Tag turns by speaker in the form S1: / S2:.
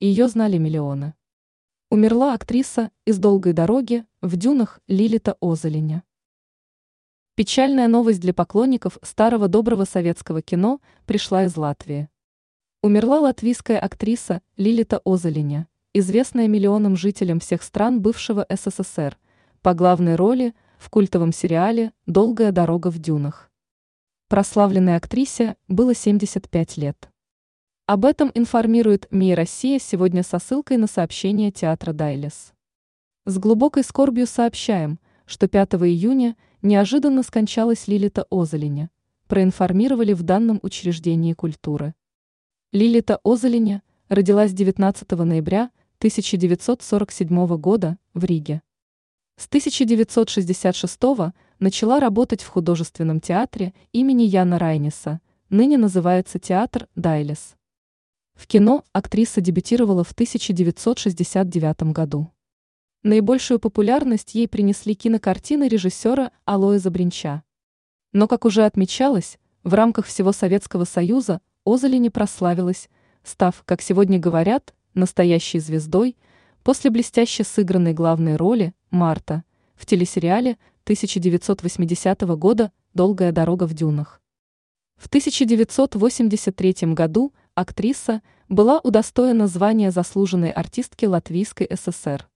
S1: ее знали миллионы. Умерла актриса из «Долгой дороги» в дюнах Лилита Озолиня. Печальная новость для поклонников старого доброго советского кино пришла из Латвии. Умерла латвийская актриса Лилита Озолиня, известная миллионам жителям всех стран бывшего СССР, по главной роли в культовом сериале «Долгая дорога в дюнах». Прославленной актрисе было 75 лет. Об этом информирует МИ Россия сегодня со ссылкой на сообщение театра Дайлес. С глубокой скорбью сообщаем, что 5 июня неожиданно скончалась Лилита Озолиня, проинформировали в данном учреждении культуры. Лилита Озолиня родилась 19 ноября 1947 года в Риге. С 1966 начала работать в художественном театре имени Яна Райниса, ныне называется театр Дайлес. В кино актриса дебютировала в 1969 году. Наибольшую популярность ей принесли кинокартины режиссера Алоиза Бринча. Но, как уже отмечалось, в рамках всего Советского Союза Озоли не прославилась, став, как сегодня говорят, настоящей звездой после блестяще сыгранной главной роли «Марта» в телесериале 1980 года «Долгая дорога в дюнах». В 1983 году актриса была удостоена звания заслуженной артистки Латвийской ССР.